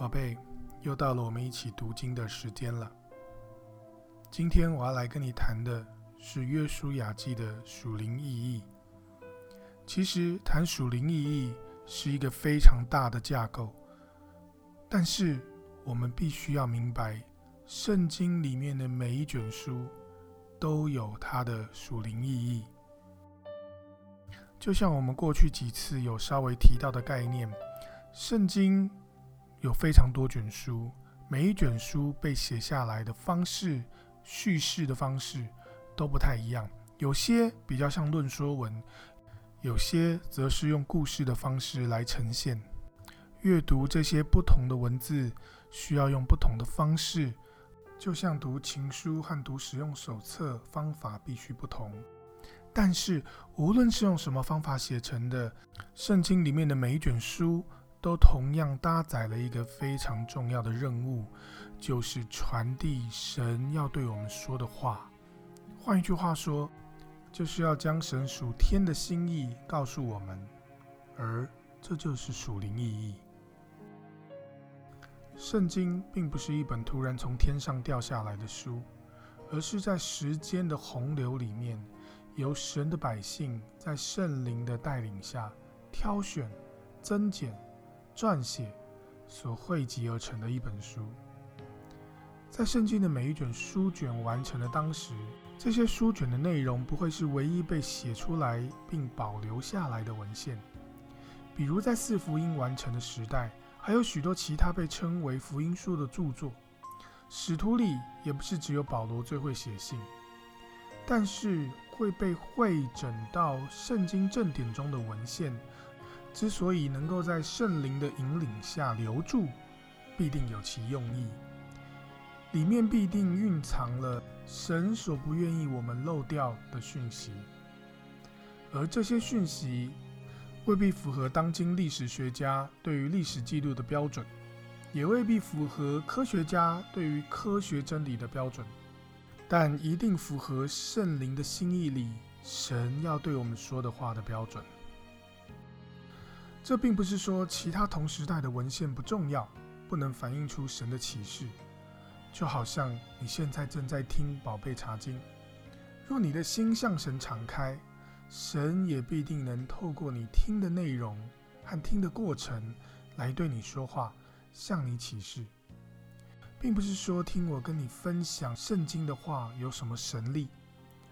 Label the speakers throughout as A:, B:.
A: 宝贝，又到了我们一起读经的时间了。今天我要来跟你谈的是《约书亚记》的属灵意义。其实谈属灵意义是一个非常大的架构，但是我们必须要明白，圣经里面的每一卷书都有它的属灵意义。就像我们过去几次有稍微提到的概念，圣经。有非常多卷书，每一卷书被写下来的方式、叙事的方式都不太一样。有些比较像论说文，有些则是用故事的方式来呈现。阅读这些不同的文字，需要用不同的方式，就像读情书和读使用手册，方法必须不同。但是，无论是用什么方法写成的，圣经里面的每一卷书。都同样搭载了一个非常重要的任务，就是传递神要对我们说的话。换一句话说，就是要将神属天的心意告诉我们，而这就是属灵意义。圣经并不是一本突然从天上掉下来的书，而是在时间的洪流里面，由神的百姓在圣灵的带领下挑选、增减。撰写所汇集而成的一本书，在圣经的每一卷书卷完成的当时，这些书卷的内容不会是唯一被写出来并保留下来的文献。比如在四福音完成的时代，还有许多其他被称为福音书的著作。使徒里也不是只有保罗最会写信，但是会被汇整到圣经正典中的文献。之所以能够在圣灵的引领下留住，必定有其用意，里面必定蕴藏了神所不愿意我们漏掉的讯息，而这些讯息未必符合当今历史学家对于历史记录的标准，也未必符合科学家对于科学真理的标准，但一定符合圣灵的心意里神要对我们说的话的标准。这并不是说其他同时代的文献不重要，不能反映出神的启示。就好像你现在正在听宝贝查经，若你的心向神敞开，神也必定能透过你听的内容和听的过程来对你说话，向你启示。并不是说听我跟你分享圣经的话有什么神力，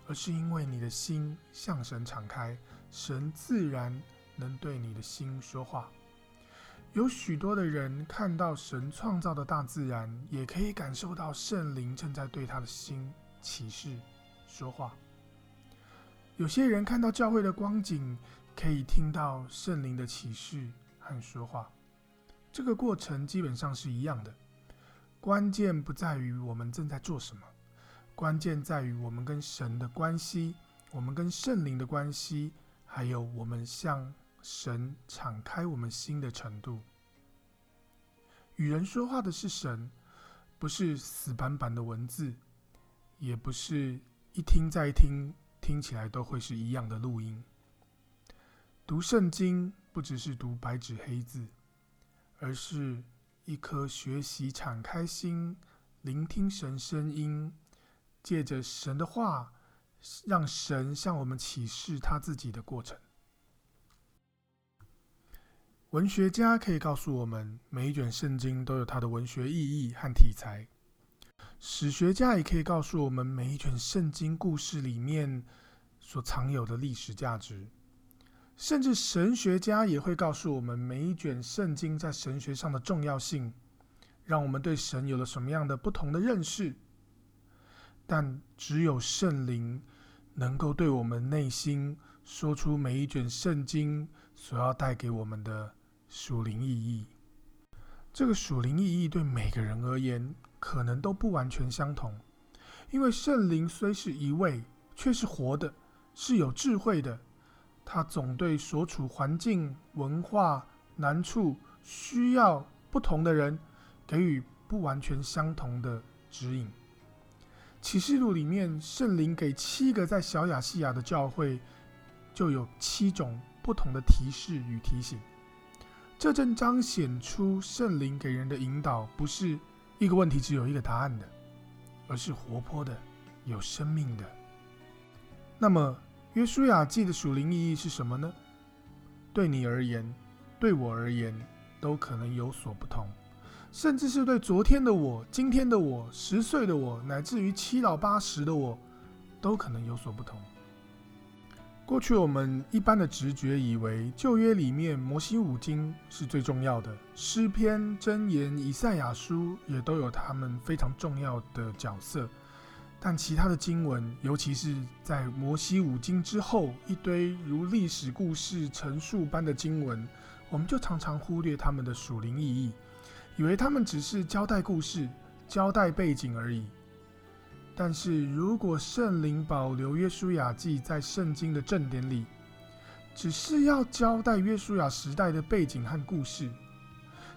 A: 而是因为你的心向神敞开，神自然。能对你的心说话。有许多的人看到神创造的大自然，也可以感受到圣灵正在对他的心启示说话。有些人看到教会的光景，可以听到圣灵的启示和说话。这个过程基本上是一样的。关键不在于我们正在做什么，关键在于我们跟神的关系，我们跟圣灵的关系，还有我们向。神敞开我们心的程度，与人说话的是神，不是死板板的文字，也不是一听再听，听起来都会是一样的录音。读圣经不只是读白纸黑字，而是一颗学习敞开心、聆听神声音，借着神的话，让神向我们启示他自己的过程。文学家可以告诉我们，每一卷圣经都有它的文学意义和题材。史学家也可以告诉我们，每一卷圣经故事里面所藏有的历史价值。甚至神学家也会告诉我们，每一卷圣经在神学上的重要性，让我们对神有了什么样的不同的认识。但只有圣灵能够对我们内心说出每一卷圣经所要带给我们的。属灵意义，这个属灵意义对每个人而言可能都不完全相同，因为圣灵虽是一位，却是活的，是有智慧的。他总对所处环境、文化、难处、需要不同的人，给予不完全相同的指引。启示录里面，圣灵给七个在小亚细亚的教会，就有七种不同的提示与提醒。这正彰显出圣灵给人的引导，不是一个问题只有一个答案的，而是活泼的、有生命的。那么，约书亚记的属灵意义是什么呢？对你而言，对我而言，都可能有所不同，甚至是对昨天的我、今天的我、十岁的我，乃至于七老八十的我，都可能有所不同。过去我们一般的直觉以为旧约里面摩西五经是最重要的，诗篇、箴言、以赛亚书也都有他们非常重要的角色。但其他的经文，尤其是在摩西五经之后一堆如历史故事陈述般的经文，我们就常常忽略他们的属灵意义，以为他们只是交代故事、交代背景而已。但是如果圣灵保留约书亚记在圣经的正典里，只是要交代约书亚时代的背景和故事，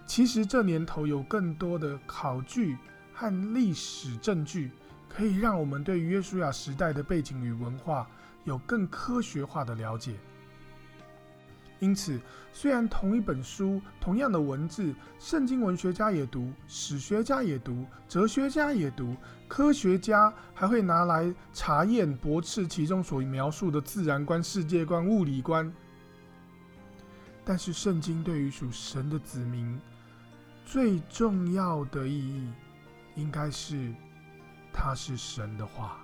A: 其实这年头有更多的考据和历史证据，可以让我们对约书亚时代的背景与文化有更科学化的了解。因此，虽然同一本书、同样的文字，圣经文学家也读，史学家也读，哲学家也读，科学家还会拿来查验、驳斥其中所描述的自然观、世界观、物理观。但是，圣经对于属神的子民最重要的意义，应该是它是神的话。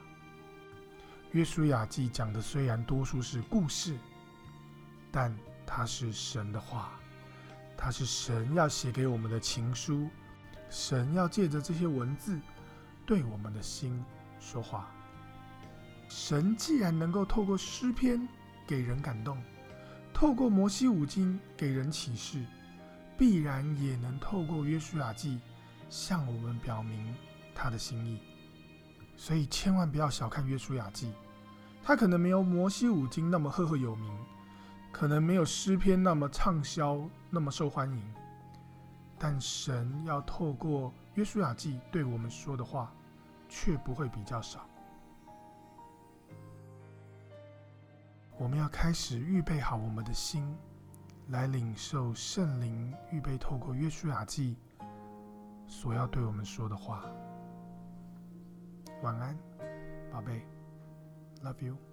A: 约书亚记讲的虽然多数是故事，但它是神的话，它是神要写给我们的情书，神要借着这些文字对我们的心说话。神既然能够透过诗篇给人感动，透过摩西五经给人启示，必然也能透过约书亚记向我们表明他的心意。所以千万不要小看约书亚记，它可能没有摩西五经那么赫赫有名。可能没有诗篇那么畅销，那么受欢迎，但神要透过约书亚记对我们说的话，却不会比较少。我们要开始预备好我们的心，来领受圣灵预备透过约书亚记所要对我们说的话。晚安，宝贝，Love you。